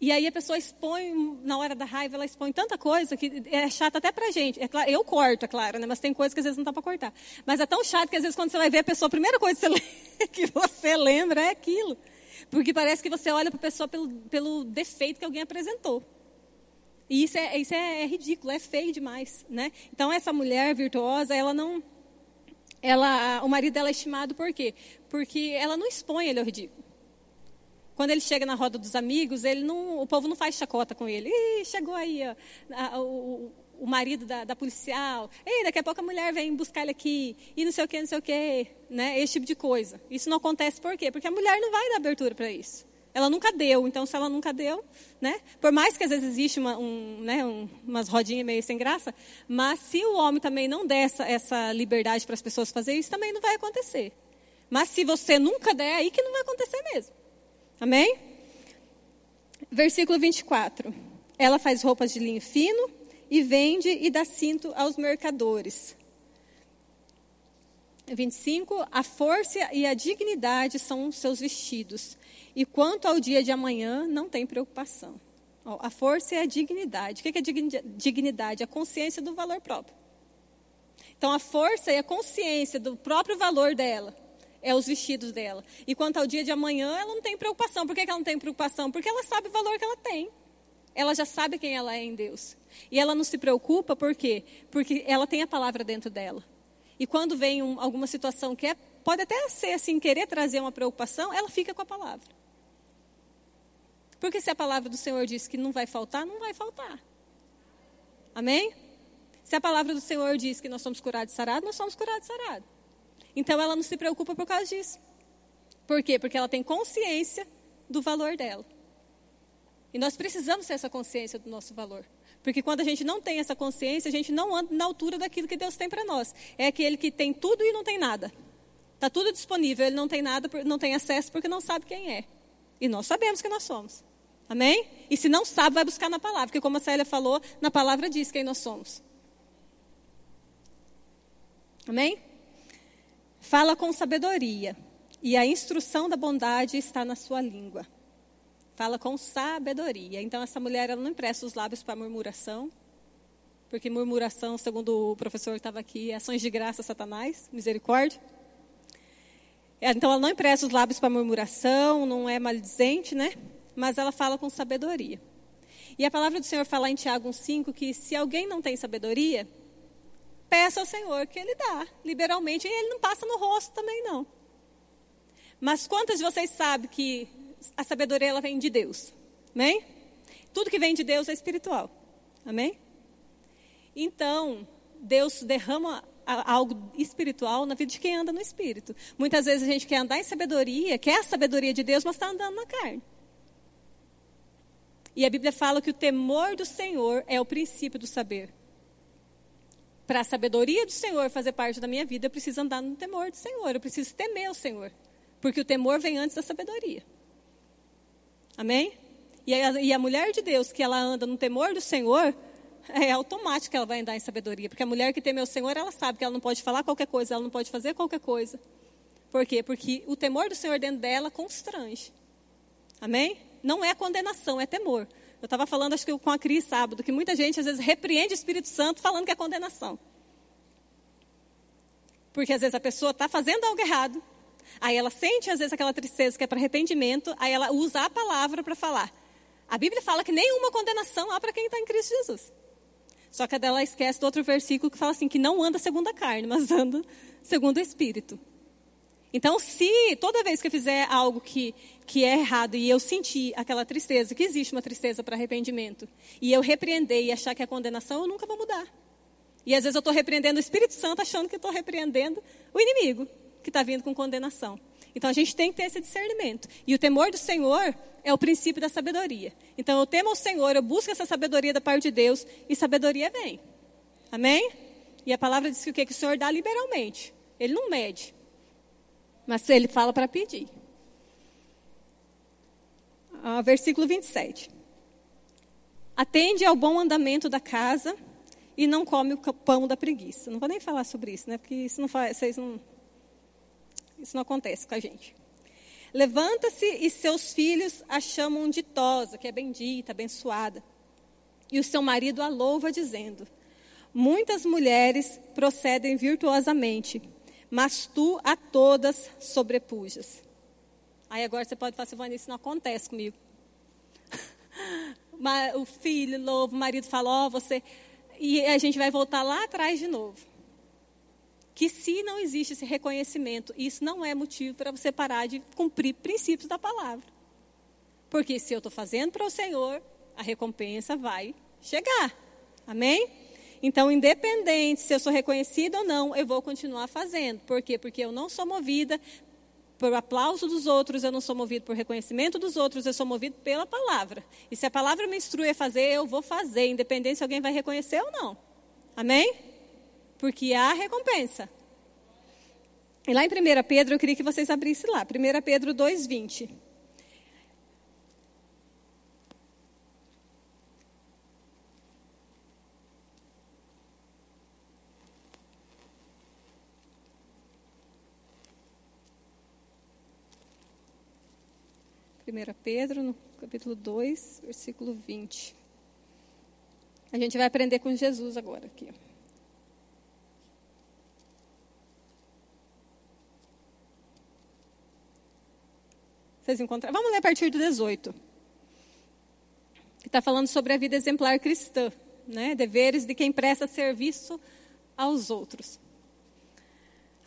E aí a pessoa expõe, na hora da raiva, ela expõe tanta coisa que é chata até pra gente. É claro, eu corto, é claro, né? Mas tem coisas que às vezes não dá para cortar. Mas é tão chato que às vezes quando você vai ver a pessoa, a primeira coisa que você, que você lembra é aquilo. Porque parece que você olha para a pessoa pelo, pelo defeito que alguém apresentou. E isso é, isso é, é ridículo, é feio demais, né? Então essa mulher virtuosa, ela não, ela, o marido dela é estimado por quê? Porque ela não expõe ele ao ridículo. Quando ele chega na roda dos amigos, ele não, o povo não faz chacota com ele. Ih, chegou aí ó, a, o, o marido da, da, policial. Ei, daqui a pouco a mulher vem buscar ele aqui. E não sei o que, não sei o que. Né? Esse tipo de coisa. Isso não acontece por quê? Porque a mulher não vai dar abertura para isso. Ela nunca deu, então se ela nunca deu, né? Por mais que às vezes existe uma, um, né, um, umas rodinhas meio sem graça, mas se o homem também não der essa, essa liberdade para as pessoas fazer isso, também não vai acontecer. Mas se você nunca der, é aí que não vai acontecer mesmo. Amém? Versículo 24. Ela faz roupas de linho fino e vende e dá cinto aos mercadores. 25. A força e a dignidade são seus vestidos e quanto ao dia de amanhã, não tem preocupação. A força é a dignidade. O que é dignidade? A consciência do valor próprio. Então, a força e a consciência do próprio valor dela é os vestidos dela. E quanto ao dia de amanhã, ela não tem preocupação. Por que ela não tem preocupação? Porque ela sabe o valor que ela tem. Ela já sabe quem ela é em Deus. E ela não se preocupa, por quê? Porque ela tem a palavra dentro dela. E quando vem um, alguma situação que é, pode até ser assim, querer trazer uma preocupação, ela fica com a palavra. Porque se a palavra do Senhor diz que não vai faltar, não vai faltar. Amém? Se a palavra do Senhor diz que nós somos curados e sarados, nós somos curados e sarados. Então ela não se preocupa por causa disso. Por quê? Porque ela tem consciência do valor dela. E nós precisamos ter essa consciência do nosso valor. Porque quando a gente não tem essa consciência, a gente não anda na altura daquilo que Deus tem para nós. É aquele que tem tudo e não tem nada. Está tudo disponível, ele não tem nada, não tem acesso porque não sabe quem é. E nós sabemos que nós somos. Amém? E se não sabe, vai buscar na palavra, porque como a Célia falou, na palavra diz quem nós somos. Amém? Fala com sabedoria, e a instrução da bondade está na sua língua. Fala com sabedoria. Então, essa mulher ela não empresta os lábios para murmuração, porque murmuração, segundo o professor que estava aqui, é ações de graça, Satanás, misericórdia. Então, ela não empresta os lábios para murmuração, não é maldizente, né? mas ela fala com sabedoria. E a palavra do Senhor fala em Tiago 5 que se alguém não tem sabedoria, peça ao Senhor que Ele dá, liberalmente, e Ele não passa no rosto também não. Mas quantas de vocês sabem que a sabedoria ela vem de Deus? Amém? Tudo que vem de Deus é espiritual. Amém? Então, Deus derrama algo espiritual na vida de quem anda no espírito. Muitas vezes a gente quer andar em sabedoria, quer a sabedoria de Deus, mas está andando na carne. E a Bíblia fala que o temor do Senhor é o princípio do saber. Para a sabedoria do Senhor fazer parte da minha vida, eu preciso andar no temor do Senhor, eu preciso temer o Senhor. Porque o temor vem antes da sabedoria. Amém? E a, e a mulher de Deus, que ela anda no temor do Senhor, é automático que ela vai andar em sabedoria. Porque a mulher que teme o Senhor, ela sabe que ela não pode falar qualquer coisa, ela não pode fazer qualquer coisa. Por quê? Porque o temor do Senhor dentro dela constrange. Amém? não é condenação, é temor. Eu estava falando, acho que com a Cris sábado, que muita gente às vezes repreende o Espírito Santo falando que é condenação. Porque às vezes a pessoa está fazendo algo errado, aí ela sente às vezes aquela tristeza que é para arrependimento, aí ela usa a palavra para falar. A Bíblia fala que nenhuma condenação há para quem está em Cristo Jesus. Só que ela esquece do outro versículo que fala assim, que não anda segundo a carne, mas anda segundo o Espírito. Então, se toda vez que eu fizer algo que, que é errado e eu sentir aquela tristeza, que existe uma tristeza para arrependimento, e eu repreender e achar que é condenação, eu nunca vou mudar. E às vezes eu estou repreendendo o Espírito Santo achando que estou repreendendo o inimigo que está vindo com condenação. Então a gente tem que ter esse discernimento. E o temor do Senhor é o princípio da sabedoria. Então eu temo o Senhor, eu busco essa sabedoria da parte de Deus e sabedoria vem. Amém? E a palavra diz que o que? Que o Senhor dá liberalmente. Ele não mede. Mas ele fala para pedir. Ah, versículo 27. Atende ao bom andamento da casa e não come o pão da preguiça. Não vou nem falar sobre isso, né? Porque isso não faz, vocês não, isso não acontece com a gente. Levanta-se e seus filhos a chamam ditosa, que é bendita, abençoada. E o seu marido a louva, dizendo: Muitas mulheres procedem virtuosamente mas tu a todas sobrepujas. Aí agora você pode falar assim, isso não acontece comigo. O filho louvo, o marido fala, ó, oh, você. E a gente vai voltar lá atrás de novo. Que se não existe esse reconhecimento, isso não é motivo para você parar de cumprir princípios da palavra. Porque se eu estou fazendo para o Senhor, a recompensa vai chegar. Amém? Então, independente se eu sou reconhecida ou não, eu vou continuar fazendo. Por quê? Porque eu não sou movida por aplauso dos outros, eu não sou movido por reconhecimento dos outros, eu sou movido pela palavra. E se a palavra me instrui a fazer, eu vou fazer, independente se alguém vai reconhecer ou não. Amém? Porque há recompensa. E lá em 1 Pedro, eu queria que vocês abrissem lá. 1 Pedro 2,20. 1 Pedro, no capítulo 2, versículo 20. A gente vai aprender com Jesus agora aqui. Vocês encontraram? Vamos ler a partir do 18. Que está falando sobre a vida exemplar cristã, né? Deveres de quem presta serviço aos outros.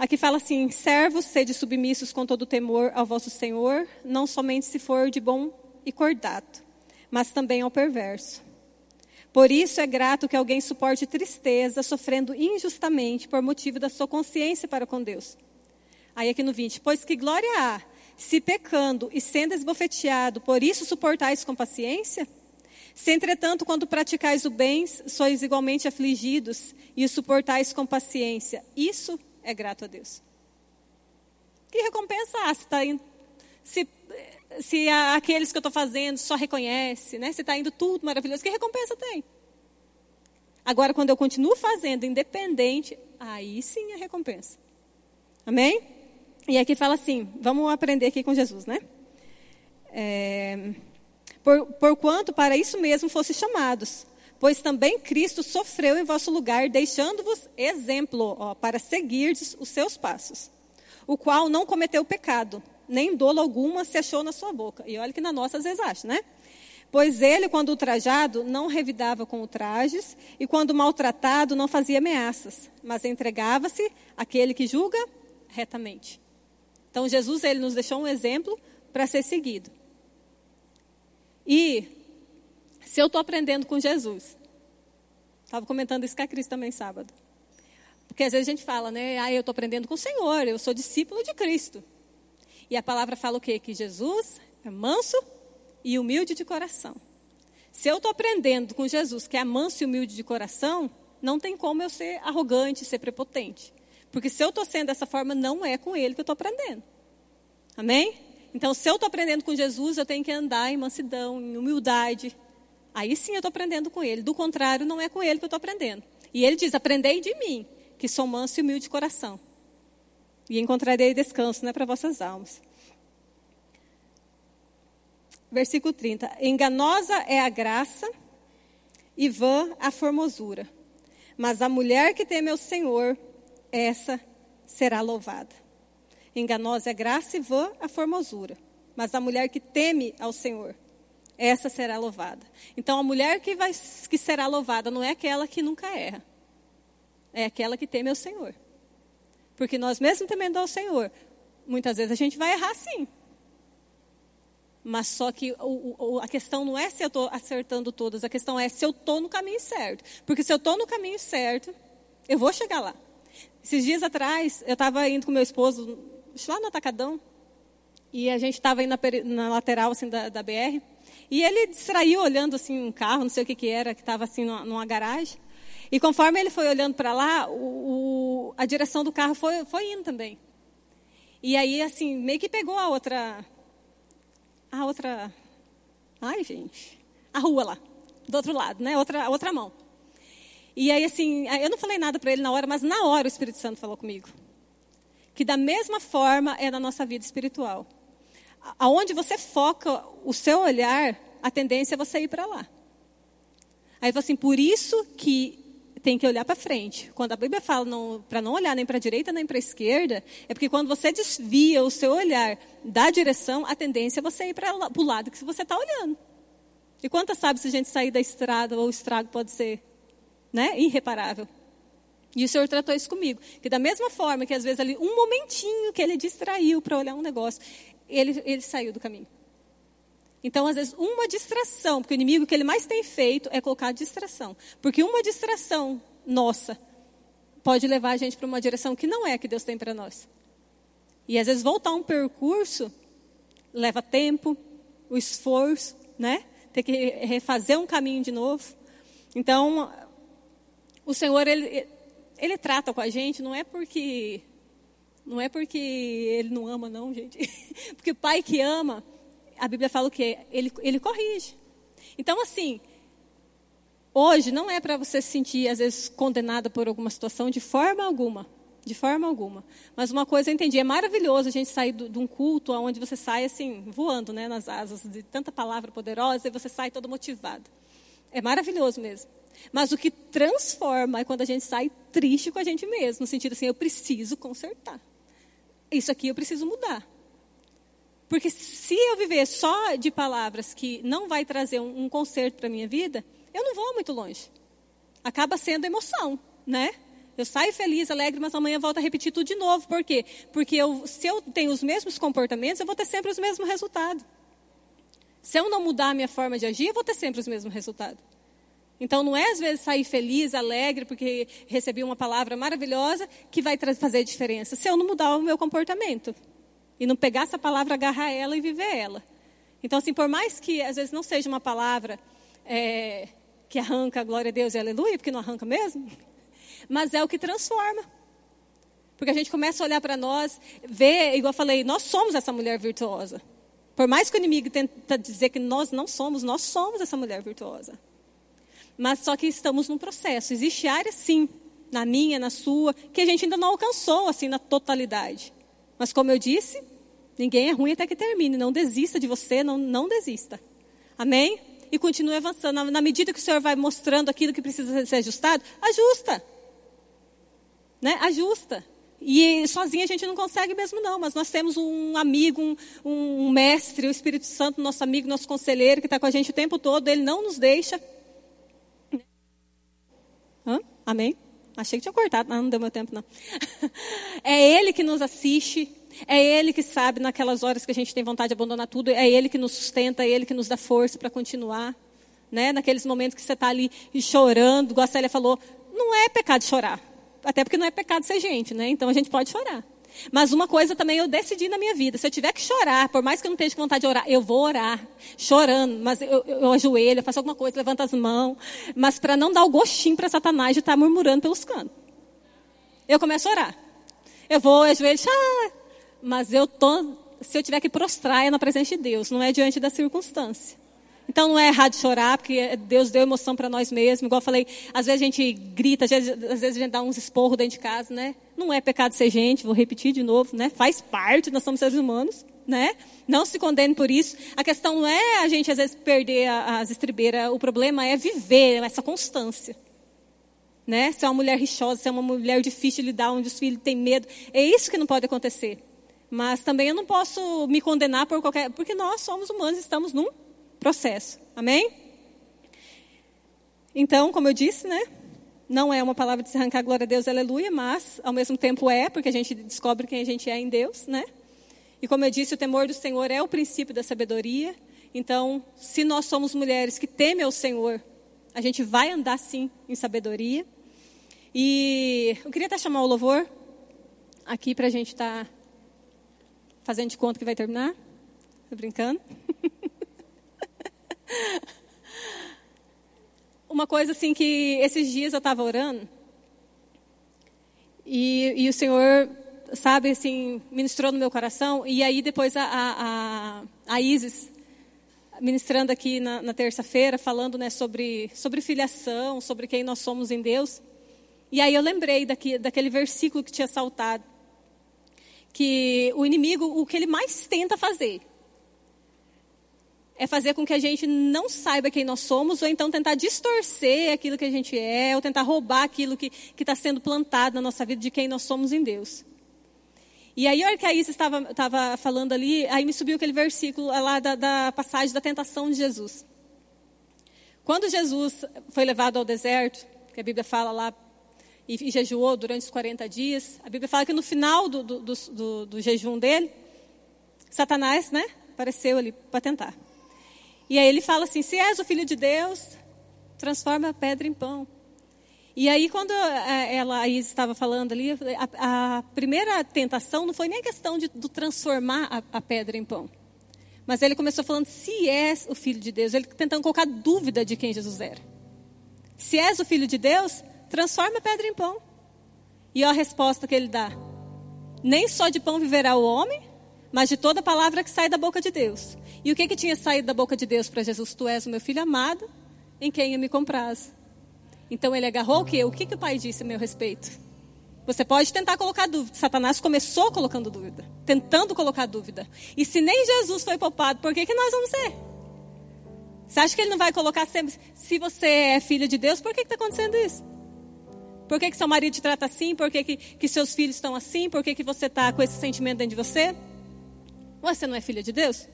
Aqui fala assim: servos, sede submissos com todo temor ao vosso Senhor, não somente se for de bom e cordato, mas também ao perverso. Por isso é grato que alguém suporte tristeza, sofrendo injustamente por motivo da sua consciência para com Deus. Aí aqui no 20: Pois que glória há, se pecando e sendo esbofeteado, por isso suportais com paciência? Se, entretanto, quando praticais o bem, sois igualmente afligidos e o suportais com paciência, isso é grato a Deus. Que recompensa há se, tá se, se aqueles que eu estou fazendo só reconhece, né? se está indo tudo maravilhoso, que recompensa tem? Agora, quando eu continuo fazendo independente, aí sim é recompensa. Amém? E aqui fala assim, vamos aprender aqui com Jesus, né? É, por, porquanto para isso mesmo fosse chamados, Pois também Cristo sofreu em vosso lugar, deixando-vos exemplo ó, para seguirdes os seus passos. O qual não cometeu pecado, nem dolo alguma se achou na sua boca. E olha que na nossa às vezes acha, né? Pois ele, quando ultrajado, não revidava com ultrajes, e quando maltratado, não fazia ameaças, mas entregava-se àquele que julga retamente. Então, Jesus ele nos deixou um exemplo para ser seguido. E se eu estou aprendendo com Jesus, estava comentando isso com a Cris também sábado. Porque às vezes a gente fala, né? Ah, eu estou aprendendo com o Senhor, eu sou discípulo de Cristo. E a palavra fala o quê? Que Jesus é manso e humilde de coração. Se eu estou aprendendo com Jesus, que é manso e humilde de coração, não tem como eu ser arrogante, ser prepotente. Porque se eu estou sendo dessa forma, não é com ele que eu estou aprendendo. Amém? Então, se eu estou aprendendo com Jesus, eu tenho que andar em mansidão, em humildade, Aí sim eu estou aprendendo com ele. Do contrário, não é com ele que eu estou aprendendo. E ele diz: Aprendei de mim, que sou manso e humilde de coração. E encontrarei descanso né, para vossas almas. Versículo 30. Enganosa é a graça e vã a formosura. Mas a mulher que teme ao Senhor, essa será louvada. Enganosa é a graça e vã a formosura. Mas a mulher que teme ao Senhor, essa será louvada. Então a mulher que, vai, que será louvada não é aquela que nunca erra, é aquela que teme ao Senhor. Porque nós, mesmo temendo ao Senhor, muitas vezes a gente vai errar sim. Mas só que o, o, a questão não é se eu estou acertando todas, a questão é se eu estou no caminho certo. Porque se eu estou no caminho certo, eu vou chegar lá. Esses dias atrás, eu estava indo com meu esposo lá no Atacadão, e a gente estava indo na, na, lateral assim, da, da BR, e ele distraiu olhando assim um carro, não sei o que, que era, que estava assim numa, numa, garagem. E conforme ele foi olhando para lá, o, o, a direção do carro foi, foi indo também. E aí, assim, meio que pegou a outra. A outra. Ai, gente. A rua lá, do outro lado, né? Outra, outra mão. E aí, assim, eu não falei nada para ele na hora, mas na hora o Espírito Santo falou comigo. Que da mesma forma é na nossa vida espiritual aonde você foca o seu olhar, a tendência é você ir para lá. Aí assim, por isso que tem que olhar para frente. Quando a Bíblia fala para não olhar nem para a direita nem para a esquerda, é porque quando você desvia o seu olhar da direção, a tendência é você ir para o lado que você está olhando. E quantas sabe se a gente sair da estrada ou o estrago pode ser né, irreparável? E o Senhor tratou isso comigo. Que da mesma forma que às vezes ali, um momentinho que ele distraiu para olhar um negócio, ele, ele saiu do caminho. Então, às vezes, uma distração, porque o inimigo que ele mais tem feito é colocar distração. Porque uma distração nossa pode levar a gente para uma direção que não é a que Deus tem para nós. E às vezes voltar um percurso leva tempo, o esforço, né? Ter que refazer um caminho de novo. Então, o Senhor ele, ele trata com a gente não é porque não é porque ele não ama não, gente. Porque o pai que ama, a Bíblia fala o quê? Ele, ele corrige. Então, assim, hoje não é para você se sentir, às vezes, condenada por alguma situação, de forma alguma. De forma alguma. Mas uma coisa eu entendi, é maravilhoso a gente sair de um culto onde você sai assim, voando né, nas asas de tanta palavra poderosa e você sai todo motivado. É maravilhoso mesmo. Mas o que transforma é quando a gente sai triste com a gente mesmo, no sentido assim, eu preciso consertar. Isso aqui eu preciso mudar. Porque se eu viver só de palavras que não vai trazer um, um conserto para a minha vida, eu não vou muito longe. Acaba sendo emoção, né? Eu saio feliz, alegre, mas amanhã volto a repetir tudo de novo. Por quê? Porque eu, se eu tenho os mesmos comportamentos, eu vou ter sempre os mesmos resultados. Se eu não mudar a minha forma de agir, eu vou ter sempre os mesmos resultados. Então, não é às vezes sair feliz, alegre, porque recebi uma palavra maravilhosa que vai fazer diferença. Se eu não mudar o meu comportamento. E não pegar essa palavra, agarrar ela e viver ela. Então, assim, por mais que às vezes não seja uma palavra é, que arranca a glória a Deus e aleluia, porque não arranca mesmo, mas é o que transforma. Porque a gente começa a olhar para nós, ver, igual eu falei, nós somos essa mulher virtuosa. Por mais que o inimigo tenta dizer que nós não somos, nós somos essa mulher virtuosa. Mas só que estamos num processo. Existe área, sim, na minha, na sua, que a gente ainda não alcançou, assim, na totalidade. Mas como eu disse, ninguém é ruim até que termine. Não desista de você, não, não desista. Amém? E continue avançando. Na, medida que o Senhor vai mostrando aquilo que precisa ser ajustado, ajusta. Né? Ajusta. E sozinha a gente não consegue mesmo não, mas nós temos um amigo, um, um mestre, o Espírito Santo, nosso amigo, nosso conselheiro, que está com a gente o tempo todo, ele não nos deixa. Hã? Amém? Achei que tinha cortado, não, não deu meu tempo, não. é Ele que nos assiste, é Ele que sabe naquelas horas que a gente tem vontade de abandonar tudo, é Ele que nos sustenta, é Ele que nos dá força para continuar. Né? Naqueles momentos que você está ali chorando, igual a Célia falou, não é pecado chorar. Até porque não é pecado ser gente, né? Então a gente pode chorar. Mas uma coisa também eu decidi na minha vida: se eu tiver que chorar, por mais que eu não esteja com vontade de orar, eu vou orar, chorando, mas eu, eu, eu ajoelho, eu faço alguma coisa, levanto as mãos, mas para não dar o gostinho para Satanás de estar tá murmurando pelos cantos. Eu começo a orar. Eu vou, ajoelho, ah, mas eu tô, se eu tiver que prostrar, é na presença de Deus, não é diante da circunstância. Então não é errado chorar, porque Deus deu emoção para nós mesmos. Igual eu falei, às vezes a gente grita, às vezes, às vezes a gente dá uns esporros dentro de casa, né? Não é pecado ser gente, vou repetir de novo, né? Faz parte, nós somos seres humanos, né? Não se condene por isso. A questão não é a gente às vezes perder as estribeiras, o problema é viver essa constância. Né? Se é uma mulher rixosa, se é uma mulher difícil de lidar, onde os filhos têm medo, é isso que não pode acontecer. Mas também eu não posso me condenar por qualquer, porque nós somos humanos, estamos num processo. Amém? Então, como eu disse, né? Não é uma palavra de se arrancar glória a Deus, aleluia, mas ao mesmo tempo é, porque a gente descobre quem a gente é em Deus, né? E como eu disse, o temor do Senhor é o princípio da sabedoria. Então, se nós somos mulheres que temem ao Senhor, a gente vai andar sim em sabedoria. E eu queria até chamar o louvor aqui para a gente estar tá fazendo de conta que vai terminar. Estou brincando. Uma coisa assim que esses dias eu estava orando e, e, o Senhor, sabe, assim, ministrou no meu coração. E aí depois a, a, a Isis, ministrando aqui na, na terça-feira, falando né, sobre, sobre filiação, sobre quem nós somos em Deus. E aí eu lembrei daqui, daquele versículo que tinha saltado. Que o inimigo, o que ele mais tenta fazer, é fazer com que a gente não saiba quem nós somos, ou então tentar distorcer aquilo que a gente é, ou tentar roubar aquilo que está sendo plantado na nossa vida de quem nós somos em Deus. E aí, a hora que a Isa estava, estava falando ali, aí me subiu aquele versículo lá da, da passagem da tentação de Jesus. Quando Jesus foi levado ao deserto, que a Bíblia fala lá, e, e jejuou durante os 40 dias, a Bíblia fala que no final do, do, do, do jejum dele, Satanás, né, apareceu ali para tentar. E aí ele fala assim: se és o filho de Deus, transforma a pedra em pão. E aí, quando é, ela aí estava falando ali, a, a, primeira tentação não foi nem a questão de, transformar a, a, pedra em pão. Mas ele começou falando, se és o filho de Deus, ele tentando colocar dúvida de quem Jesus era. Se és o filho de Deus, transforma a pedra em pão. E a resposta que ele dá: nem só de pão viverá o homem, mas de toda palavra que sai da boca de Deus. E o que, que tinha saído da boca de Deus para Jesus? Tu és o meu filho amado, em quem eu me compraz. Então ele agarrou o quê? O que, que o pai disse a meu respeito? Você pode tentar colocar dúvida. Satanás começou colocando dúvida, tentando colocar dúvida. E se nem Jesus foi poupado, por que, que nós vamos ser? Você acha que ele não vai colocar sempre? Se você é filho de Deus, por que está acontecendo isso? Por que, que seu marido te trata assim? Por que, que, que seus filhos estão assim? Por que, que você está com esse sentimento dentro de você? Você não é filha de Deus?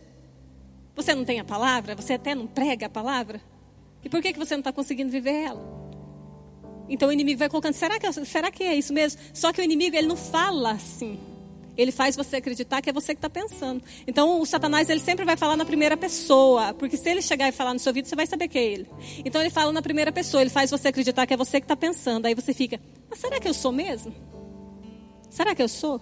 Você não tem a palavra? Você até não prega a palavra? E por que, que você não está conseguindo viver ela? Então o inimigo vai colocando, será que, será que é isso mesmo? Só que o inimigo, ele não fala assim. Ele faz você acreditar que é você que está pensando. Então o Satanás, ele sempre vai falar na primeira pessoa. Porque se ele chegar e falar no seu ouvido, você vai saber que é ele. Então ele fala na primeira pessoa, ele faz você acreditar que é você que está pensando. Aí você fica, mas será que eu sou mesmo? Será que eu sou?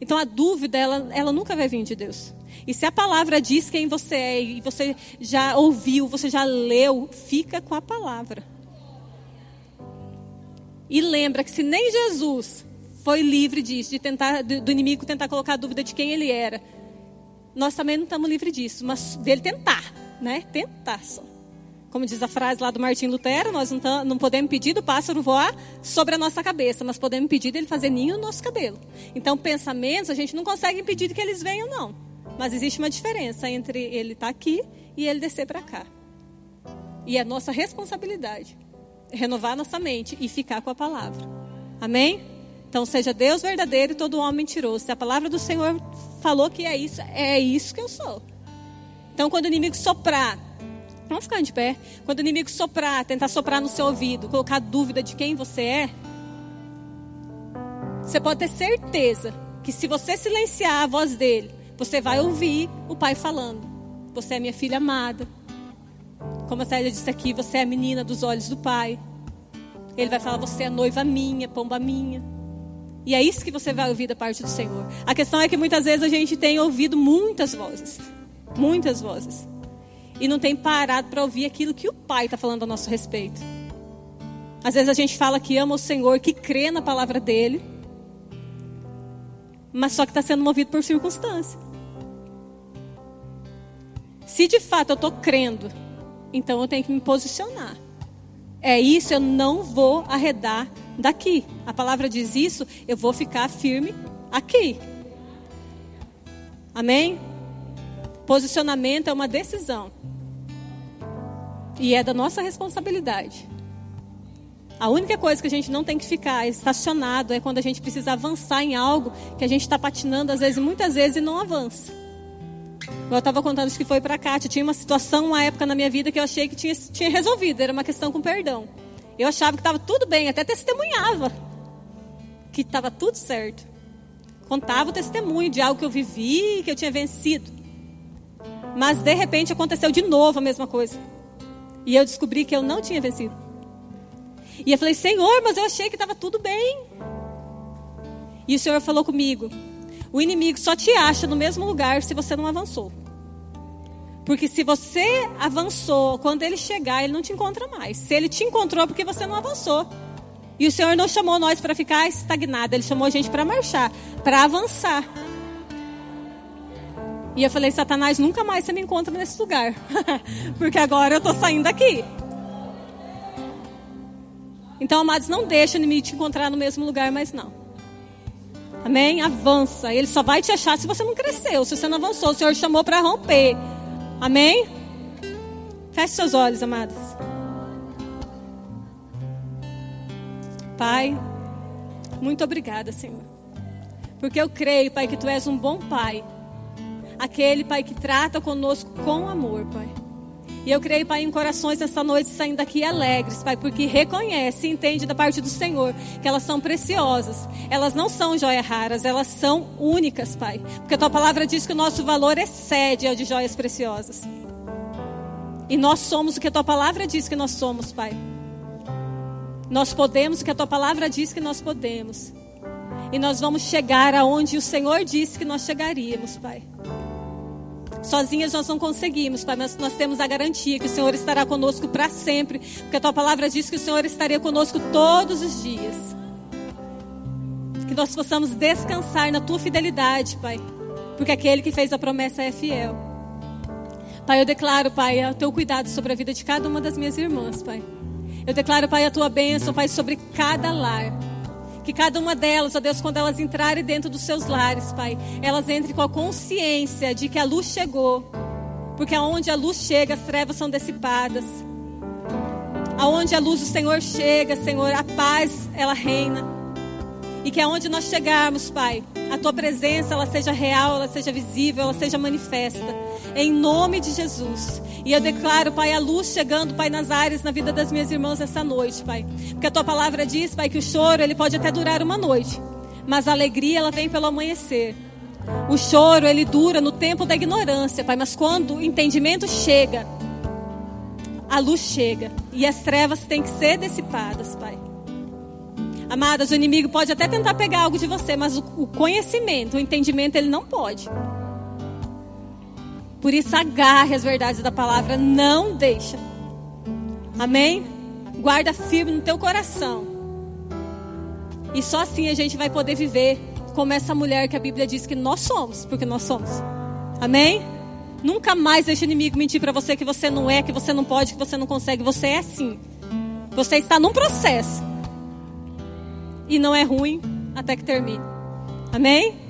Então a dúvida, ela, ela nunca vai vir de Deus. E se a palavra diz quem você é, e você já ouviu, você já leu, fica com a palavra. E lembra que se nem Jesus foi livre disso, de tentar, do inimigo tentar colocar a dúvida de quem ele era, nós também não estamos livres disso, mas dele tentar, né? Tentar só. Como diz a frase lá do Martim Lutero, nós não, não podemos pedir do pássaro voar sobre a nossa cabeça, mas podemos pedir dele fazer ninho no nosso cabelo. Então, pensamentos, a gente não consegue impedir que eles venham, não. Mas existe uma diferença entre ele estar tá aqui e ele descer para cá. E é nossa responsabilidade renovar nossa mente e ficar com a palavra. Amém? Então, seja Deus verdadeiro e todo homem mentiroso. Se a palavra do Senhor falou que é isso, é isso que eu sou. Então, quando o inimigo soprar, Vamos ficar de pé. Quando o inimigo soprar, tentar soprar no seu ouvido, colocar dúvida de quem você é, você pode ter certeza que se você silenciar a voz dele, você vai ouvir o pai falando: Você é minha filha amada. Como a Célia disse aqui, você é a menina dos olhos do pai. Ele vai falar: Você é noiva minha, pomba minha. E é isso que você vai ouvir da parte do Senhor. A questão é que muitas vezes a gente tem ouvido muitas vozes. Muitas vozes e não tem parado para ouvir aquilo que o Pai está falando a nosso respeito. Às vezes a gente fala que ama o Senhor, que crê na palavra dele, mas só que está sendo movido por circunstância. Se de fato eu estou crendo, então eu tenho que me posicionar. É isso, eu não vou arredar daqui. A palavra diz isso, eu vou ficar firme aqui. Amém? Posicionamento é uma decisão. E é da nossa responsabilidade. A única coisa que a gente não tem que ficar estacionado é quando a gente precisa avançar em algo que a gente está patinando, às vezes, muitas vezes, e não avança. Eu estava contando isso que foi para cá. Tinha uma situação, uma época na minha vida que eu achei que tinha, tinha resolvido. Era uma questão com perdão. Eu achava que estava tudo bem, até testemunhava que estava tudo certo. Contava o testemunho de algo que eu vivi, que eu tinha vencido. Mas de repente aconteceu de novo a mesma coisa. E eu descobri que eu não tinha vencido. E eu falei, Senhor, mas eu achei que estava tudo bem. E o Senhor falou comigo: o inimigo só te acha no mesmo lugar se você não avançou. Porque se você avançou, quando ele chegar, ele não te encontra mais. Se ele te encontrou, porque você não avançou. E o Senhor não chamou nós para ficar estagnado, ele chamou a gente para marchar, para avançar. E eu falei, Satanás, nunca mais você me encontra nesse lugar. Porque agora eu estou saindo daqui. Então, amados, não deixa o inimigo te encontrar no mesmo lugar, mas não. Amém? Avança. Ele só vai te achar se você não cresceu, se você não avançou. O Senhor chamou para romper. Amém? Feche seus olhos, amados. Pai, muito obrigada, Senhor. Porque eu creio, Pai, que Tu és um bom Pai. Aquele, Pai, que trata conosco com amor, Pai. E eu creio, Pai, em corações essa noite saindo daqui alegres, Pai, porque reconhece e entende da parte do Senhor que elas são preciosas. Elas não são joias raras, elas são únicas, Pai. Porque a tua palavra diz que o nosso valor excede ao de joias preciosas. E nós somos o que a tua palavra diz que nós somos, Pai. Nós podemos o que a tua palavra diz que nós podemos. E nós vamos chegar aonde o Senhor disse que nós chegaríamos, Pai. Sozinhas nós não conseguimos, Pai, mas nós temos a garantia que o Senhor estará conosco para sempre, porque a tua palavra diz que o Senhor estaria conosco todos os dias. Que nós possamos descansar na tua fidelidade, Pai, porque aquele que fez a promessa é fiel. Pai, eu declaro, Pai, o teu cuidado sobre a vida de cada uma das minhas irmãs, Pai. Eu declaro, Pai, a tua bênção, Pai, sobre cada lar. Que cada uma delas, ó Deus, quando elas entrarem dentro dos seus lares, Pai, elas entrem com a consciência de que a luz chegou. Porque aonde a luz chega, as trevas são dissipadas. Aonde a luz do Senhor chega, Senhor, a paz, ela reina. E que aonde nós chegarmos, Pai, a tua presença ela seja real, ela seja visível, ela seja manifesta. Em nome de Jesus. E eu declaro, Pai, a luz chegando, Pai, nas áreas, na vida das minhas irmãs essa noite, Pai. Porque a tua palavra diz, Pai, que o choro ele pode até durar uma noite, mas a alegria ela vem pelo amanhecer. O choro ele dura no tempo da ignorância, Pai, mas quando o entendimento chega, a luz chega e as trevas têm que ser dissipadas, Pai. Amadas, o inimigo pode até tentar pegar algo de você, mas o, conhecimento, o entendimento, ele não pode. Por isso, agarre as verdades da palavra, não deixa. Amém? Guarda firme no teu coração. E só assim a gente vai poder viver como essa mulher que a Bíblia diz que nós somos, porque nós somos. Amém? Nunca mais deixe o inimigo mentir para você que você não é, que você não pode, que você não consegue. Você é sim. Você está num processo e não é ruim até que termine. Amém?